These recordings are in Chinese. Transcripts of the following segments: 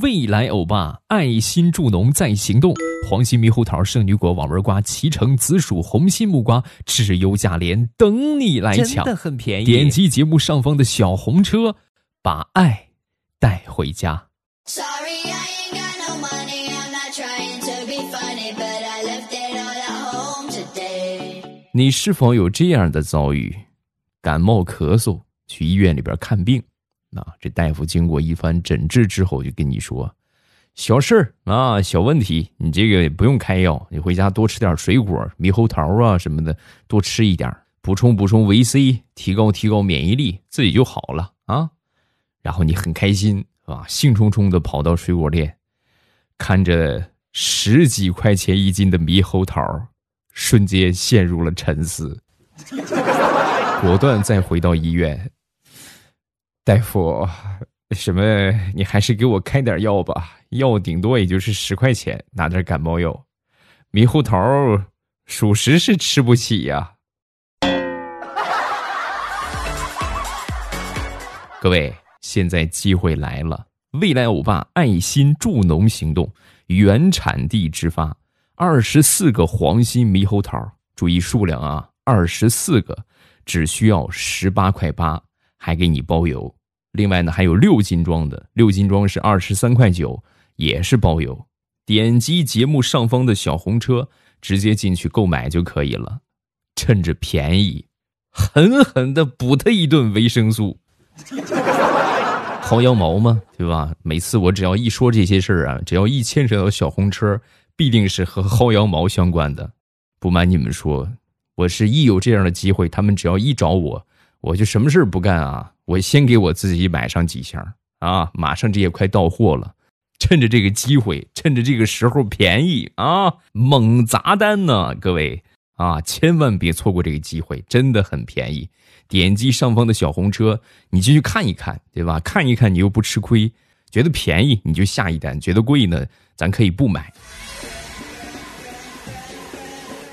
未来欧巴爱心助农在行动，黄心猕猴桃、圣女果、网纹瓜、脐橙、紫薯、红心木瓜，质优价廉，等你来抢，真的很便宜。点击节目上方的小红车，把爱带回家。Sorry, I ain't got no money. I'm not trying to be funny, but I left it all at home today. 你是否有这样的遭遇？感冒咳嗽，去医院里边看病，那这大夫经过一番诊治之后，就跟你说，小事儿啊，小问题，你这个不用开药，你回家多吃点水果，猕猴桃啊什么的，多吃一点，补充补充维 C，提高提高免疫力，自己就好了啊。然后你很开心啊，兴冲冲的跑到水果店，看着十几块钱一斤的猕猴桃，瞬间陷入了沉思，果断再回到医院。大夫，什么？你还是给我开点药吧，药顶多也就是十块钱，拿点感冒药。猕猴桃，属实是吃不起呀、各位，现在机会来了！未来欧巴爱心助农行动原产地直发，二十四个黄心猕猴桃，注意数量啊，二十四个，只需要十八块八，还给你包邮。另外呢，还有六斤装的，六斤装是二十三块九，也是包邮。点击节目上方的小红车，直接进去购买就可以了。趁着便宜，狠狠的补他一顿维生素。薅羊毛嘛，对吧？每次我只要一说这些事儿啊，只要一牵扯到小红车，必定是和薅羊毛相关的。不瞒你们说，我是一有这样的机会，他们只要一找我，我就什么事不干啊，我先给我自己买上几箱啊，马上这也快到货了，趁着这个机会，趁着这个时候便宜啊，猛砸单呢，各位啊，千万别错过这个机会，真的很便宜。点击上方的小红车，你进去看一看，对吧？看一看你又不吃亏，觉得便宜你就下一单，觉得贵呢，咱可以不买。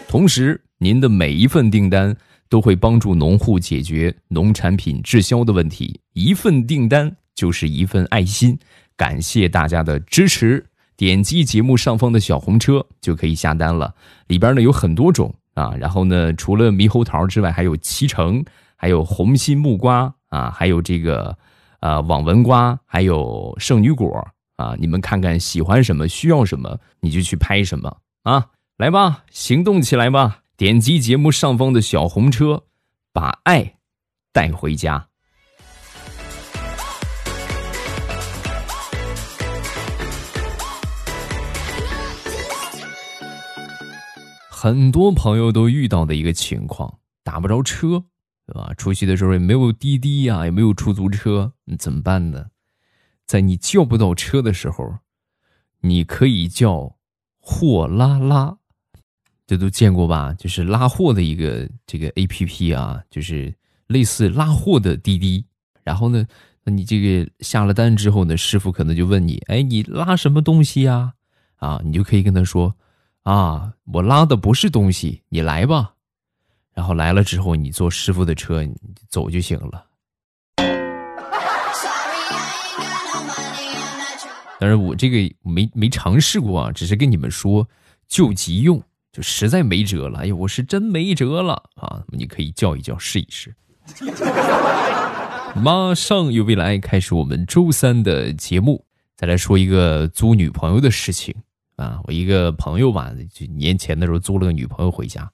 同时，您的每一份订单都会帮助农户解决农产品滞销的问题，一份订单就是一份爱心。感谢大家的支持，点击节目上方的小红车就可以下单了。里边呢有很多种啊，然后呢，除了猕猴桃之外，还有脐橙，还有红心木瓜啊，还有这个呃网纹瓜，还有圣女果啊。你们看看喜欢什么，需要什么，你就去拍什么啊！来吧，行动起来吧！点击节目上方的小红车，把爱带回家。很多朋友都遇到的一个情况，打不着车，对吧？出去的时候也没有滴滴呀、也没有出租车，你怎么办呢？在你叫不到车的时候，你可以叫货拉拉，这都见过吧？就是拉货的一个这个 A P P 啊，就是类似拉货的滴滴。然后呢，那你这个下了单之后呢，师傅可能就问你，哎，你拉什么东西呀？啊，你就可以跟他说，啊，我拉的不是东西，你来吧。然后来了之后，你坐师傅的车，你走就行了。Sorry, I ain't got no money. I'm not trying. 但是我这个没没尝试过啊，只是跟你们说救急用，就实在没辙了。哎呦，我是真没辙了啊！你可以叫一叫试一试。马上有未来开始我们周三的节目，再来说一个租女朋友的事情啊。我一个朋友吧，就年前的时候租了个女朋友回家，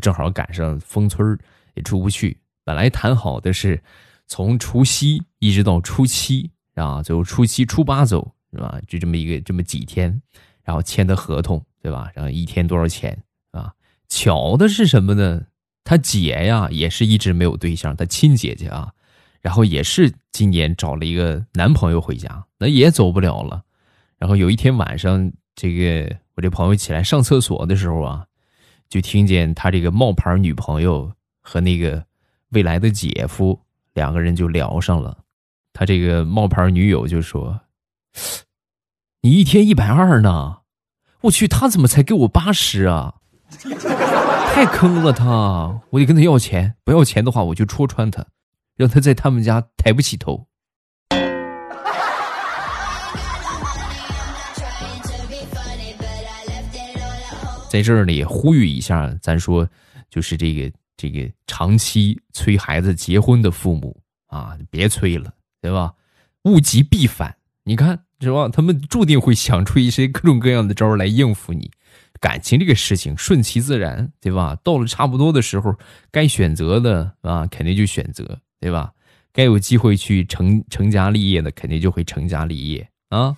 正好赶上封村也出不去。本来谈好的是从除夕一直到初七啊，最后初七初八走是吧？就这么一个这么几天，然后签的合同对吧？然后一天多少钱啊？巧的是什么呢？他姐呀也是一直没有对象，他亲姐姐啊，然后也是今年找了一个男朋友回家，那也走不了了。然后有一天晚上，这个我这朋友起来上厕所的时候啊，就听见他这个冒牌女朋友和那个未来的姐夫两个人就聊上了。他这个冒牌女友就说：“你一天一百二呢，我去他怎么才给我八十啊？太坑了他我得跟他要钱不要钱的话我就戳穿他让他在他们家抬不起头。在这里呼吁一下咱说就是这个这个长期催孩子结婚的父母啊别催了对吧？物极必反。你看是吧？他们注定会想出一些各种各样的招来应付你。感情这个事情顺其自然，对吧？到了差不多的时候，该选择的啊，肯定就选择，对吧？该有机会去成成家立业的，肯定就会成家立业啊。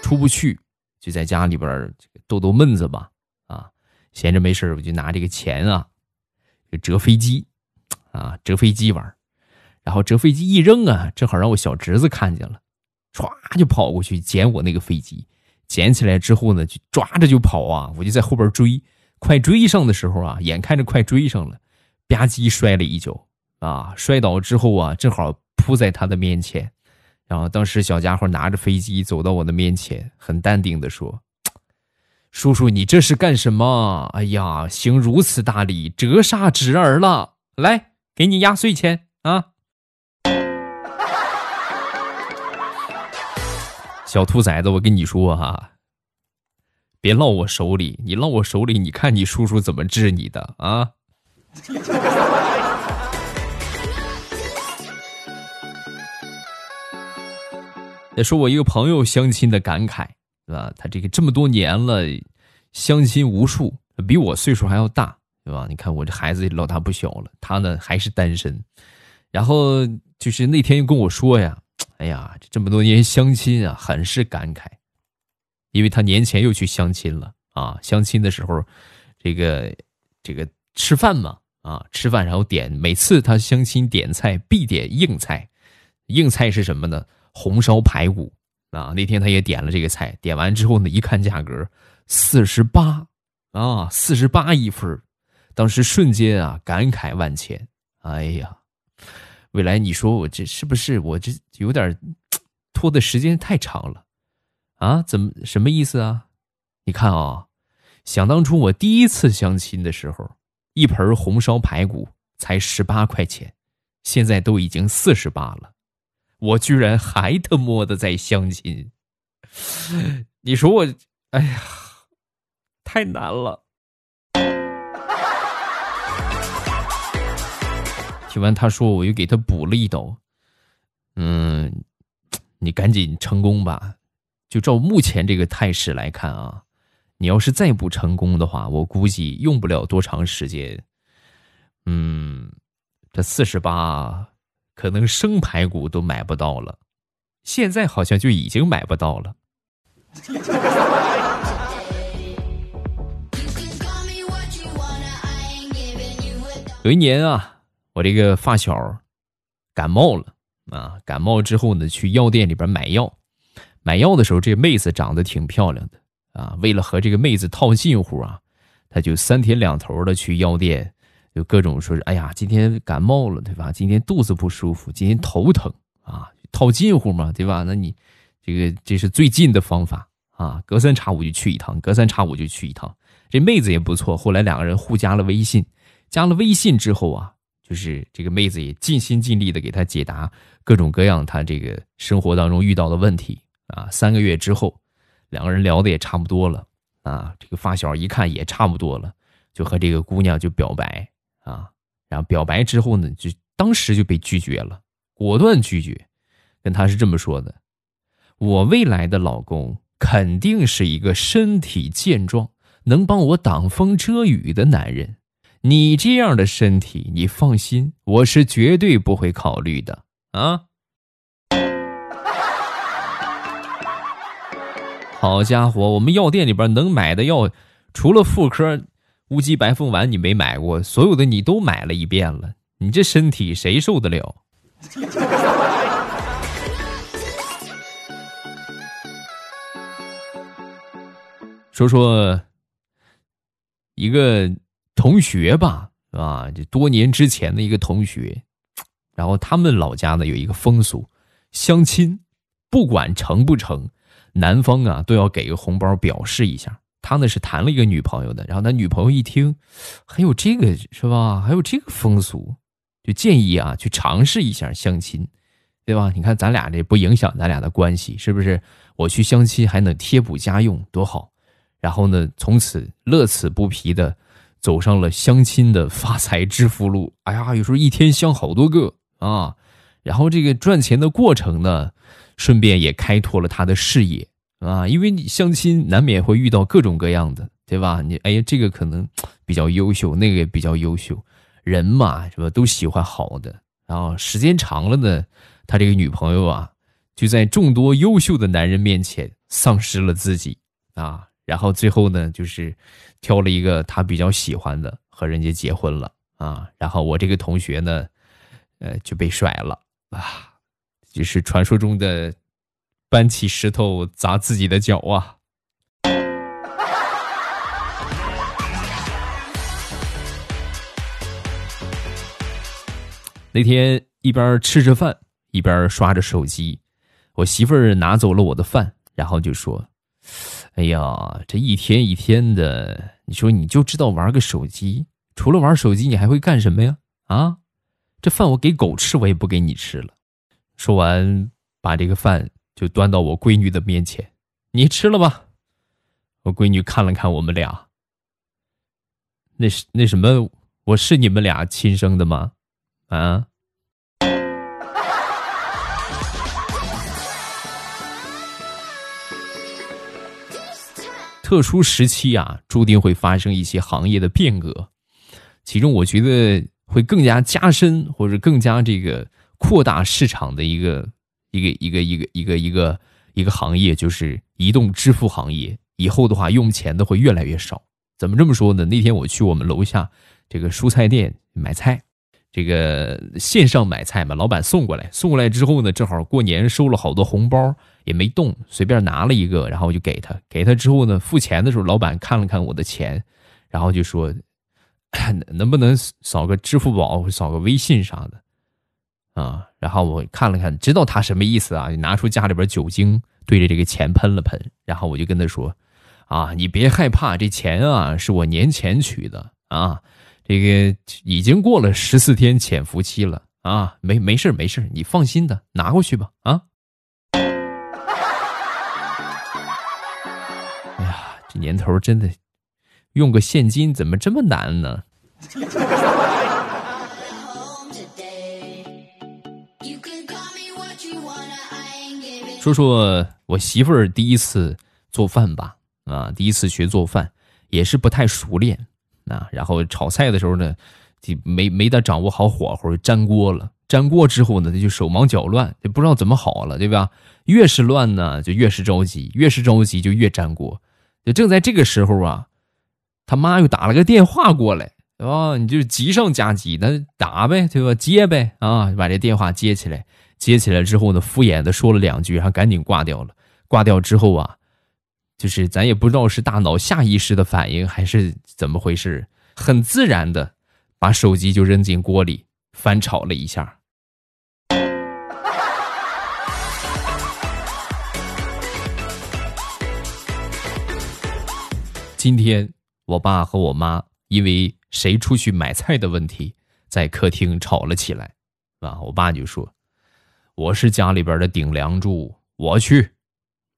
出不去，就在家里边这个逗逗闷子吧，啊，闲着没事我就拿这个钱啊，就折飞机，啊，折飞机玩然后折飞机一扔啊，正好让我小侄子看见了。唰就跑过去捡我那个飞机，捡起来之后呢，就抓着就跑啊！我就在后边追，快追上的时候啊，眼看着快追上了，吧唧摔了一跤啊！摔倒之后啊，正好扑在他的面前，然后当时小家伙拿着飞机走到我的面前，很淡定的说：“叔叔，你这是干什么？哎呀，行如此大礼，折煞侄儿了！来，给你压岁钱啊！” 小兔崽子，我跟你说哈，别落我手里！你落我手里，你看你叔叔怎么治你的啊？再说我一个朋友相亲的感慨，对吧？他这个这么多年了，相亲无数，比我岁数还要大，对吧？你看我这孩子老大不小了，他呢还是单身。然后就是那天又跟我说呀。哎呀，这么多年相亲啊，很是感慨，因为他年前又去相亲了啊。相亲的时候，这个这个吃饭嘛啊，吃饭然后点，每次他相亲点菜必点硬菜，硬菜是什么呢？红烧排骨啊。那天他也点了这个菜，点完之后呢，一看价格四十八啊，四十八一份当时瞬间啊，感慨万千。哎呀。未来，你说我这是不是我这有点 拖的时间太长了啊？怎么什么意思啊？你看啊，想当初我第一次相亲的时候，一盆红烧排骨才十八块钱，现在都已经四十八了，我居然还他妈的在相亲，你说我，哎呀，太难了。听完他说，我又给他补了一刀。嗯，你赶紧成功吧。就照目前这个态势来看啊，你要是再不成功的话，我估计用不了多长时间。嗯，这四十八，可能生排骨都买不到了。现在好像就已经买不到了。有一年啊。我这个发小感冒了啊！感冒之后呢，去药店里边买药。买药的时候，这妹子长得挺漂亮的啊。为了和这个妹子套近乎啊，他就三天两头的去药店，就各种说是：“哎呀，今天感冒了，对吧？今天肚子不舒服，今天头疼啊，套近乎嘛，对吧？那你这个这是最近的方法啊，隔三差五就去一趟，隔三差五就去一趟。这妹子也不错，后来两个人互加了微信。加了微信之后啊。就是这个妹子也尽心尽力的给他解答各种各样他这个生活当中遇到的问题啊。三个月之后，两个人聊的也差不多了啊。这个发小一看也差不多了，就和这个姑娘就表白啊。然后表白之后呢，就当时就被拒绝了，果断拒绝。跟他是这么说的：“我未来的老公肯定是一个身体健壮、能帮我挡风遮雨的男人。”你这样的身体，你放心，我是绝对不会考虑的啊！好家伙，我们药店里边能买的药，除了妇科乌鸡白凤丸你没买过，所有的你都买了一遍了。你这身体谁受得了？说说一个。同学吧，啊，这多年之前的一个同学，然后他们老家呢有一个风俗，相亲，不管成不成，男方啊都要给个红包表示一下。他呢是谈了一个女朋友的，然后他女朋友一听，还有这个是吧？还有这个风俗，就建议啊去尝试一下相亲。对吧？你看咱俩这不影响咱俩的关系，是不是？我去相亲还能贴补家用，多好。然后呢，从此乐此不疲的走上了相亲的发财致富路。哎呀，有时候一天相好多个啊。然后这个赚钱的过程呢，顺便也开拓了他的视野啊。因为你相亲难免会遇到各种各样的，对吧？你哎呀，这个可能比较优秀，那个也比较优秀，人嘛是吧？都喜欢好的。然后时间长了呢，他这个女朋友啊，就在众多优秀的男人面前丧失了自己啊。然后最后呢，就是挑了一个他比较喜欢的，和人家结婚了啊。然后我这个同学呢，呃，就被甩了啊，就是传说中的搬起石头砸自己的脚啊。那天一边吃着饭，一边刷着手机，我媳妇儿拿走了我的饭，然后就说。哎呀，这一天一天的，你说你就知道玩个手机，除了玩手机，你还会干什么呀？啊，这饭我给狗吃，我也不给你吃了。说完，把这个饭就端到我闺女的面前，你吃了吧。我闺女看了看我们俩，那是那什么，我是你们俩亲生的吗？啊？特殊时期啊，注定会发生一些行业的变革，其中我觉得会更加加深或者更加这个扩大市场的一个一个一个一个一个一个一个行业，就是移动支付行业。以后的话，用钱的会越来越少。怎么这么说呢？那天我去我们楼下这个蔬菜店买菜。这个线上买菜嘛，老板送过来，送过来之后呢，正好过年收了好多红包，也没动，随便拿了一个，然后我就给他。给他之后呢，付钱的时候，老板看了看我的钱，然后就说：“ 能不能扫个支付宝，扫个微信啥的？”啊，然后我看了看，知道他什么意思啊，就拿出家里边酒精对着这个钱喷了喷，然后我就跟他说：“啊，你别害怕，这钱啊是我年前取的啊。”这个已经过了十四天潜伏期了啊，没没事没事，你放心的拿过去吧啊！年头真的用个现金怎么这么难呢？说说我媳妇儿第一次做饭吧，啊，第一次学做饭也是不太熟练。啊，然后炒菜的时候呢，就没没得掌握好火候，粘锅了。粘锅之后呢，他就手忙脚乱，就不知道怎么好了，对吧？越是乱呢，就越是着急，越是着急就越粘锅。就正在这个时候啊，他妈又打了个电话过来，啊，你就急上加急，那打呗，对吧？接呗，啊，把这电话接起来，接起来之后呢，敷衍的说了两句，然后赶紧挂掉了。挂掉之后啊。就是咱也不知道是大脑下意识的反应还是怎么回事，很自然的把手机就扔进锅里翻炒了一下。今天我爸和我妈因为谁出去买菜的问题，在客厅吵了起来。啊，我爸就说：“我是家里边的顶梁柱，我去。”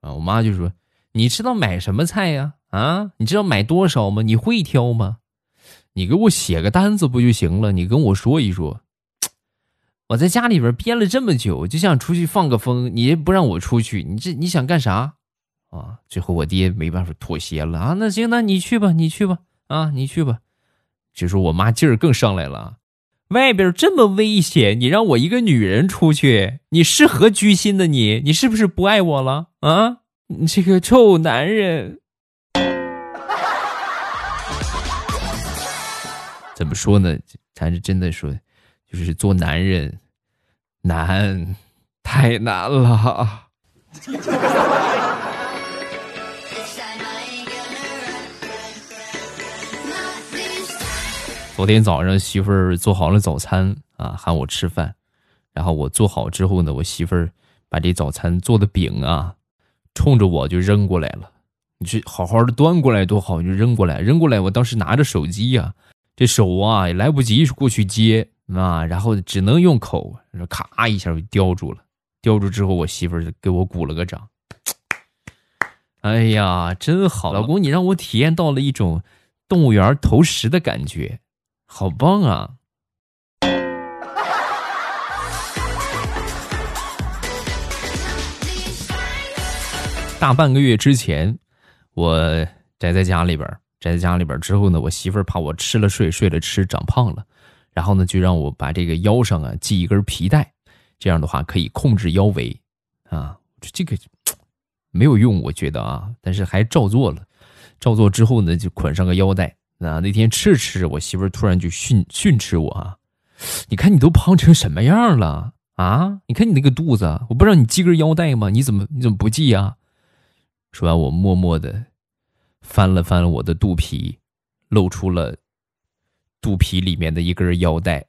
啊，我妈就说。你知道买什么菜呀？啊，你知道买多少吗？你会挑吗？你给我写个单子不就行了？你跟我说一说。我在家里边憋了这么久，就想出去放个风，你也不让我出去，你这你想干啥？啊！最后我爹没办法妥协了啊！那行，那你去吧，你去吧，啊，你去吧。就说我妈劲儿更上来了，外边这么危险，你让我一个女人出去，你是何居心的？你你是不是不爱我了？啊？你这个臭男人，怎么说呢？咱是真的说，就是做男人难，太难了。昨天早上媳妇儿做好了早餐啊，喊我吃饭，然后我做好之后呢，我媳妇儿把这早餐做的饼啊。冲着我就扔过来了，你去好好的端过来多好，你就扔过来，扔过来。我当时拿着手机呀，这手啊也来不及过去接啊，然后只能用口，咔一下就叼住了叼住之后，我媳妇儿就给我鼓了个掌。哎呀，真好，老公，你让我体验到了一种动物园投食的感觉，好棒啊！大半个月之前，我宅在家里边，宅在家里边之后呢，我媳妇儿怕我吃了睡，睡了吃，长胖了，然后呢，就让我把这个腰上啊系一根皮带，这样的话可以控制腰围啊。这个没有用，我觉得啊，但是还照做了。照做之后呢，就捆上个腰带。啊，那天吃着吃着，我媳妇儿突然就训训斥我啊：“你看你都胖成什么样了啊？你看你那个肚子，我不让你系根腰带吗？你怎么你怎么不系呀？”说完，我默默的翻了翻我的肚皮，露出了肚皮里面的一根腰带。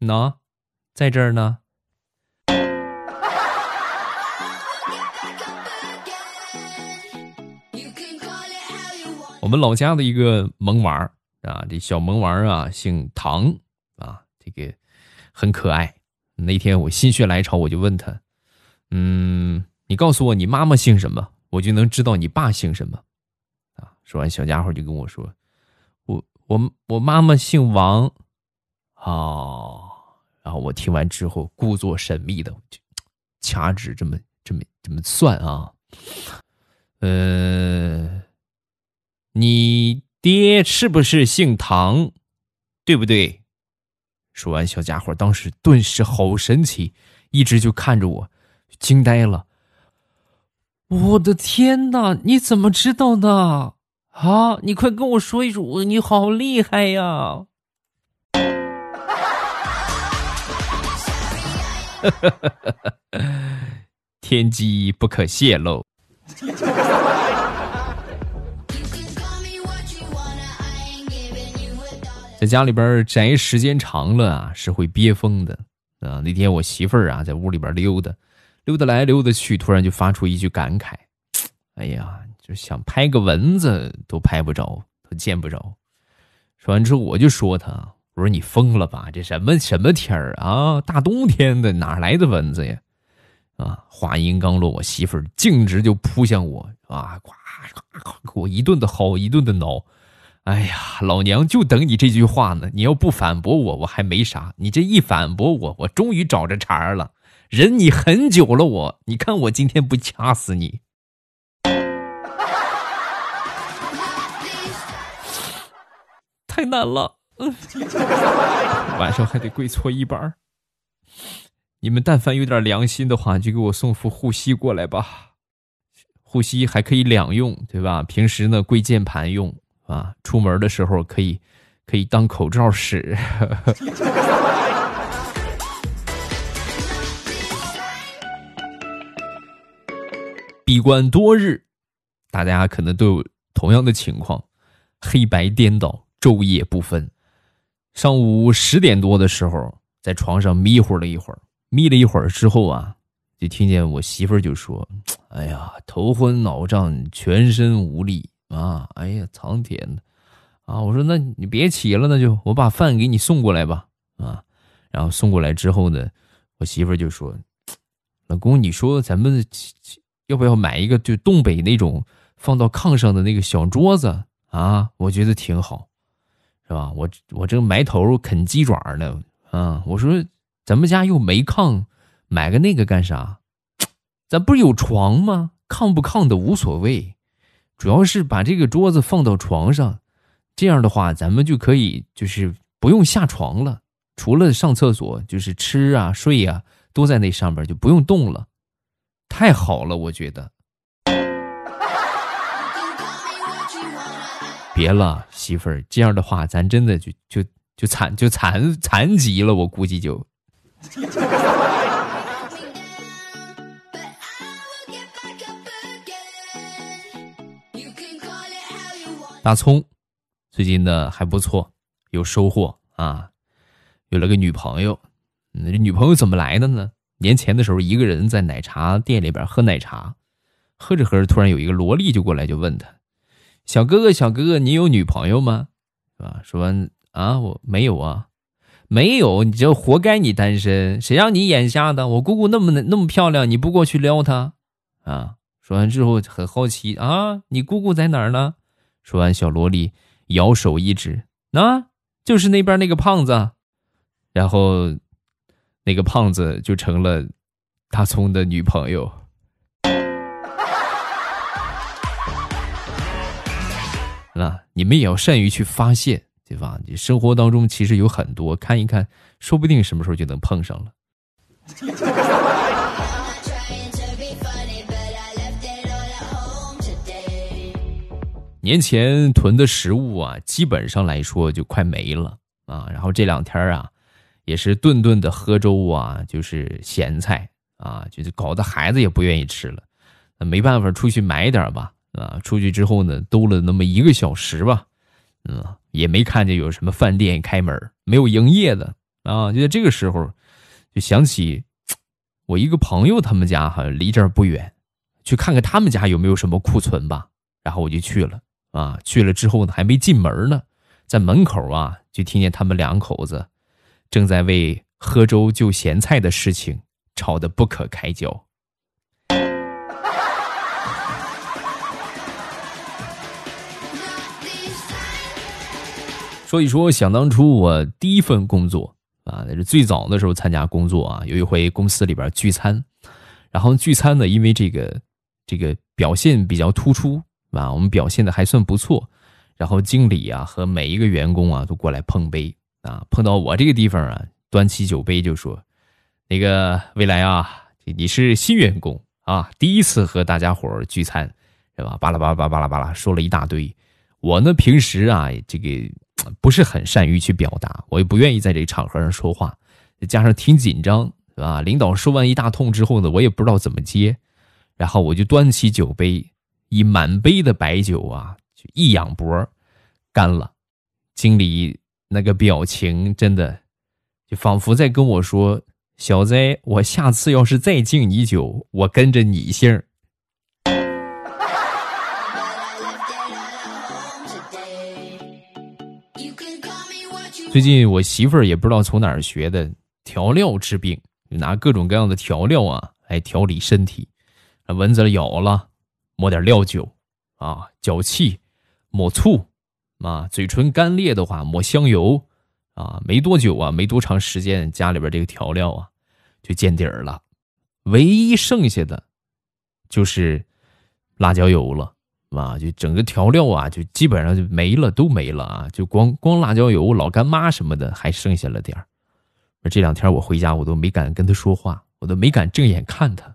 喏，在这儿呢。我们老家的一个萌娃啊，这小萌娃啊，姓唐啊，这个很可爱。那天我心血来潮，我就问他，嗯。你告诉我你妈妈姓什么，我就能知道你爸姓什么，啊！说完，小家伙就跟我说：“我我我妈妈姓王。”哦，然后我听完之后，故作神秘的就掐指这么这么这么算啊，呃，你爹是不是姓唐？对不对？说完，小家伙当时顿时好神奇，一直就看着我，惊呆了。我的天哪！你怎么知道的？啊！你快跟我说一说，你好厉害呀！天机不可泄露。在家里边宅时间长了啊，是会憋疯的啊！那天我媳妇儿啊，在屋里边溜达。溜达来溜达去，突然就发出一句感慨：“ 哎呀，就想拍个蚊子都拍不着，都见不着。”说完之后，我就说她：“我说你疯了吧？这什么什么天儿啊？大冬天的哪来的蚊子呀？”啊！话音刚落，我媳妇儿径直就扑向我，啊，呱呱给我一顿的薅，一顿的挠。哎呀，老娘就等你这句话呢！你要不反驳我，我还没啥；你这一反驳我，我终于找着茬儿了。忍你很久了，我，你看我今天不掐死你！太难了，晚上还得跪搓衣板你们但凡有点良心的话，就给我送副护膝过来吧。护膝还可以两用，对吧？平时呢跪键盘用啊，出门的时候可以可以当口罩使。闭关多日，大家可能都有同样的情况，黑白颠倒，昼夜不分。上午十点多的时候，在床上迷糊了一会儿，眯了一会儿之后啊，就听见我媳妇儿就说：“哎呀，头昏脑胀，全身无力啊！哎呀，苍天呐！啊！”我说：“那你别起了，那就我把饭给你送过来吧。”啊，然后送过来之后呢，我媳妇就说：“ 老公，你说咱们……”要不要买一个就东北那种放到炕上的那个小桌子啊？我觉得挺好，是吧？我我正埋头啃鸡爪呢啊！我说咱们家又没炕，买个那个干啥？咱不是有床吗？炕不炕的无所谓，主要是把这个桌子放到床上，这样的话咱们就可以就是不用下床了，除了上厕所就是吃啊睡啊都在那上边，就不用动了。太好了，我觉得。别了，媳妇儿，这样的话，咱真的就就就残就残残疾了，我估计就。大葱，最近呢还不错，有收获啊，有了个女朋友。那这女朋友怎么来的呢？年前的时候，一个人在奶茶店里边喝奶茶，喝着喝着，突然有一个萝莉就过来就问他：“小哥哥，小哥哥，你有女朋友吗？”是吧？说啊，我没有啊，没有，你这活该你单身，谁让你眼瞎的？我姑姑那么那么漂亮，你不过去撩她啊？说完之后很好奇啊，你姑姑在哪儿呢？说完，小萝莉摇手一指，那就是那边那个胖子，然后那个胖子就成了大葱的女朋友。那你们也要善于去发现。对吧？你生活当中其实有很多，看一看，说不定什么时候就能碰上了。年前囤的食物啊，基本上来说就快没了啊。然后这两天啊，也是顿顿的喝粥啊，就是咸菜啊，就是搞得孩子也不愿意吃了。那没办法，出去买点吧啊。出去之后呢，兜了那么一个小时吧。嗯，也没看见有什么饭店开门，没有营业的啊。就在这个时候，就想起我一个朋友，他们家好像离这儿不远，去看看他们家有没有什么库存吧。然后我就去了啊。去了之后呢，还没进门呢，在门口啊，就听见他们两口子正在为喝粥就咸菜的事情吵得不可开交。说一说，想当初我第一份工作啊，那是最早的时候参加工作啊。有一回公司里边聚餐，然后聚餐呢，因为这个这个表现比较突出啊，我们表现的还算不错，然后经理啊和每一个员工啊都过来碰杯啊，碰到我这个地方啊，端起酒杯就说：“那个未来啊，你是新员工啊，第一次和大家伙聚餐，是吧？巴拉巴拉巴拉巴拉说了一大堆。我呢，平时啊，这个。”不是很善于去表达，我也不愿意在这个场合上说话，加上挺紧张，是吧？领导说完一大通之后呢，我也不知道怎么接，然后我就端起酒杯，以满杯的白酒啊，就一仰脖，干了。经理那个表情真的，就仿佛在跟我说：“小子，我下次要是再敬你酒，我跟着你姓。”最近我媳妇儿也不知道从哪儿学的调料治病，就拿各种各样的调料啊来调理身体。蚊子咬了，抹点料酒啊，脚气抹醋啊，嘴唇干裂的话抹香油啊。没多久啊，没多长时间，家里边这个调料啊就见底儿了，唯一剩下的就是辣椒油了。啊，就整个调料啊，就基本上就没了，都没了啊！就光光辣椒油、老干妈什么的，还剩下了点儿。这两天我回家，我都没敢跟他说话，我都没敢正眼看他，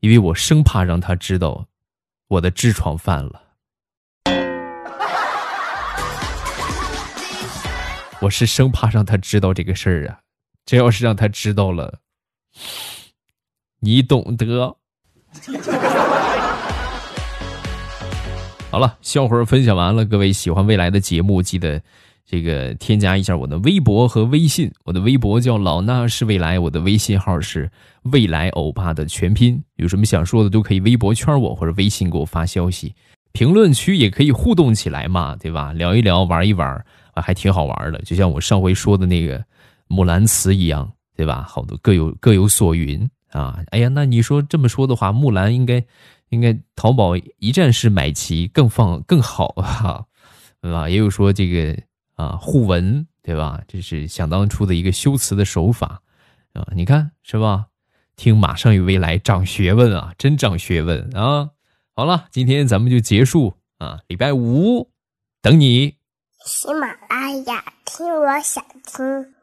因为我生怕让他知道我的痔疮犯了。我是生怕让他知道这个事儿啊！这要是让他知道了，你懂得。好了，笑话分享完了。各位喜欢未来的节目，记得这个添加一下我的微博和微信。我的微博叫老衲是未来，我的微信号是未来欧巴的全拼。有什么想说的，都可以微博圈我或者微信给我发消息。评论区也可以互动起来嘛，对吧？聊一聊，玩一玩，啊，还挺好玩的。就像我上回说的那个木兰辞一样，对吧？好多各有各有所云啊。哎呀，那你说这么说的话，木兰应该。应该淘宝一站式买齐更放更好啊，对吧？也有说这个啊互文，对吧？这是想当初的一个修辞的手法啊，你看是吧？听马上与未来长学问啊，真长学问啊！好了，今天咱们就结束啊，礼拜五等你。喜马拉雅听，我想听。